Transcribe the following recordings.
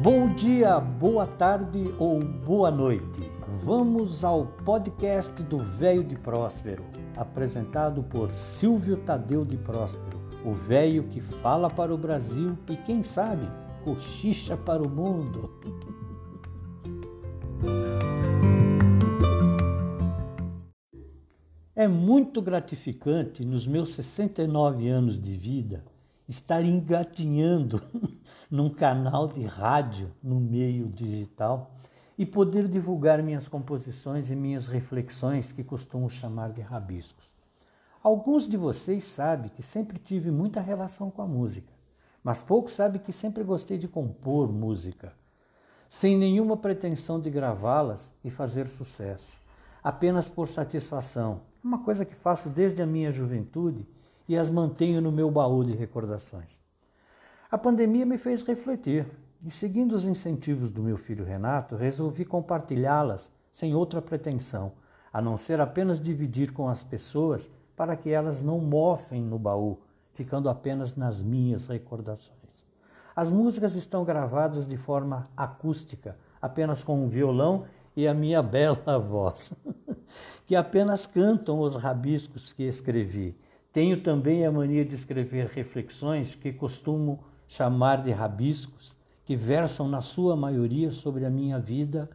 Bom dia, boa tarde ou boa noite. Vamos ao podcast do Velho de Próspero, apresentado por Silvio Tadeu de Próspero, o velho que fala para o Brasil e quem sabe cochicha para o mundo. É muito gratificante nos meus 69 anos de vida estar engatinhando num canal de rádio no meio digital e poder divulgar minhas composições e minhas reflexões que costumo chamar de rabiscos. Alguns de vocês sabem que sempre tive muita relação com a música, mas poucos sabem que sempre gostei de compor música, sem nenhuma pretensão de gravá-las e fazer sucesso, apenas por satisfação, uma coisa que faço desde a minha juventude e as mantenho no meu baú de recordações. A pandemia me fez refletir e, seguindo os incentivos do meu filho Renato, resolvi compartilhá-las sem outra pretensão, a não ser apenas dividir com as pessoas para que elas não mofem no baú, ficando apenas nas minhas recordações. As músicas estão gravadas de forma acústica, apenas com um violão e a minha bela voz, que apenas cantam os rabiscos que escrevi. Tenho também a mania de escrever reflexões que costumo chamar de rabiscos, que versam na sua maioria sobre a minha vida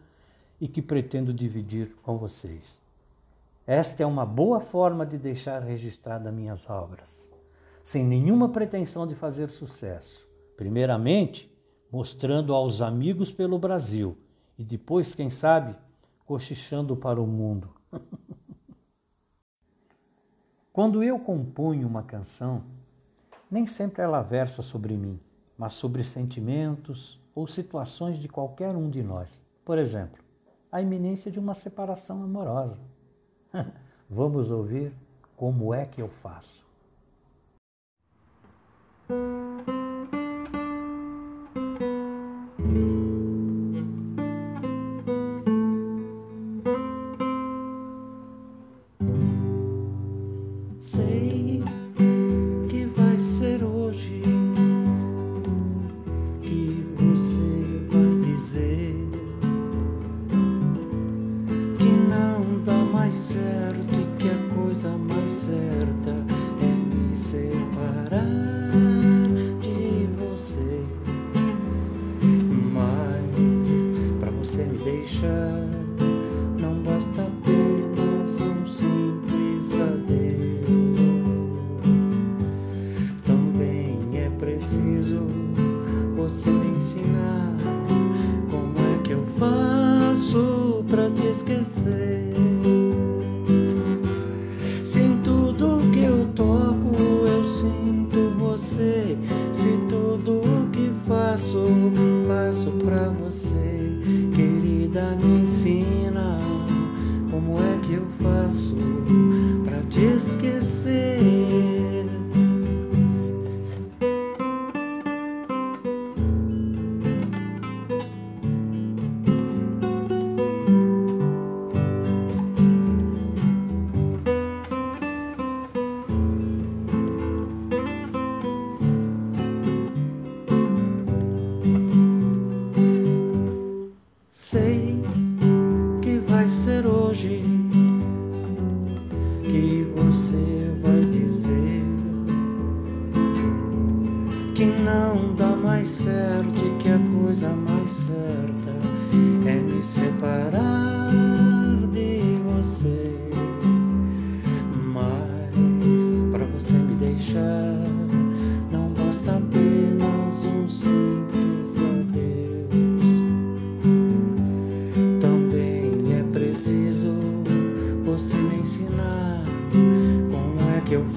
e que pretendo dividir com vocês. Esta é uma boa forma de deixar registradas minhas obras, sem nenhuma pretensão de fazer sucesso. Primeiramente, mostrando aos amigos pelo Brasil e depois, quem sabe, cochichando para o mundo. Quando eu componho uma canção, nem sempre ela versa sobre mim, mas sobre sentimentos ou situações de qualquer um de nós. Por exemplo, a iminência de uma separação amorosa. Vamos ouvir como é que eu faço.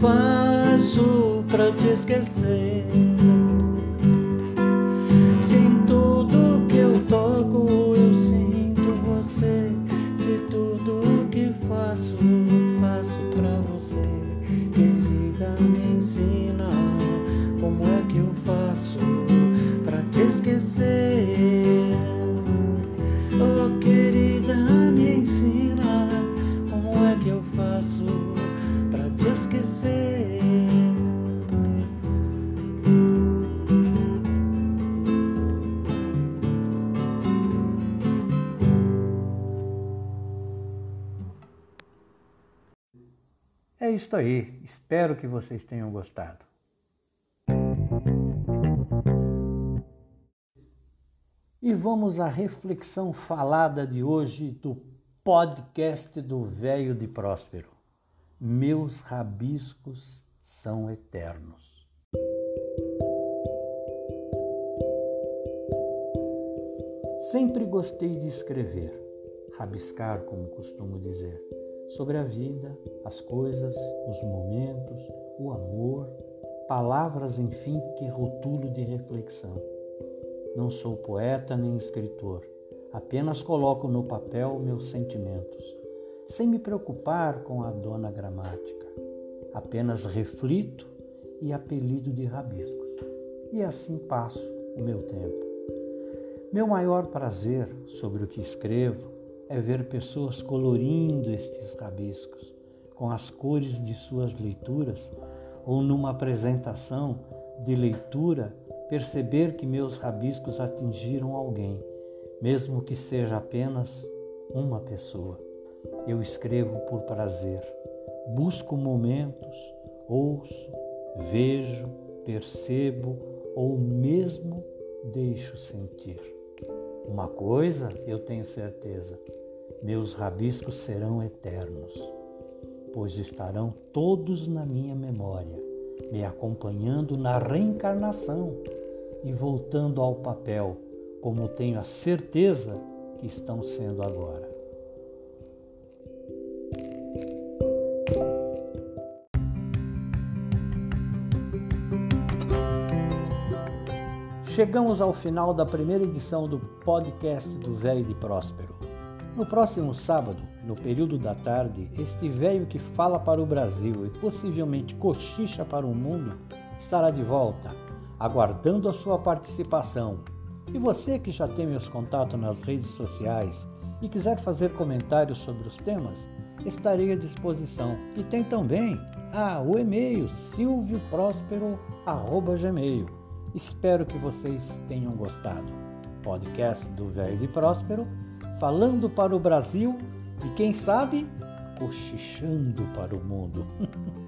Faço para te esquecer? Isso aí. Espero que vocês tenham gostado. E vamos à reflexão falada de hoje do podcast do Velho de Próspero. Meus rabiscos são eternos. Sempre gostei de escrever, rabiscar, como costumo dizer, sobre a vida, as coisas, os momentos, o amor, palavras, enfim, que rotulo de reflexão. Não sou poeta nem escritor, apenas coloco no papel meus sentimentos, sem me preocupar com a dona gramática. Apenas reflito e apelido de rabiscos. E assim passo o meu tempo. Meu maior prazer sobre o que escrevo é ver pessoas colorindo estes rabiscos com as cores de suas leituras ou numa apresentação de leitura perceber que meus rabiscos atingiram alguém, mesmo que seja apenas uma pessoa. Eu escrevo por prazer, busco momentos, ouço, vejo, percebo ou mesmo deixo sentir. Uma coisa eu tenho certeza: meus rabiscos serão eternos, pois estarão todos na minha memória, me acompanhando na reencarnação e voltando ao papel, como tenho a certeza que estão sendo agora. Chegamos ao final da primeira edição do podcast do Velho de Próspero. No próximo sábado, no período da tarde, este velho que fala para o Brasil e possivelmente cochicha para o mundo estará de volta, aguardando a sua participação. E você que já tem meus contatos nas redes sociais e quiser fazer comentários sobre os temas, estarei à disposição. E tem também ah, o e-mail silvioprospero.gmail. Espero que vocês tenham gostado. Podcast do Velho de Próspero, falando para o Brasil e quem sabe, cochichando para o mundo.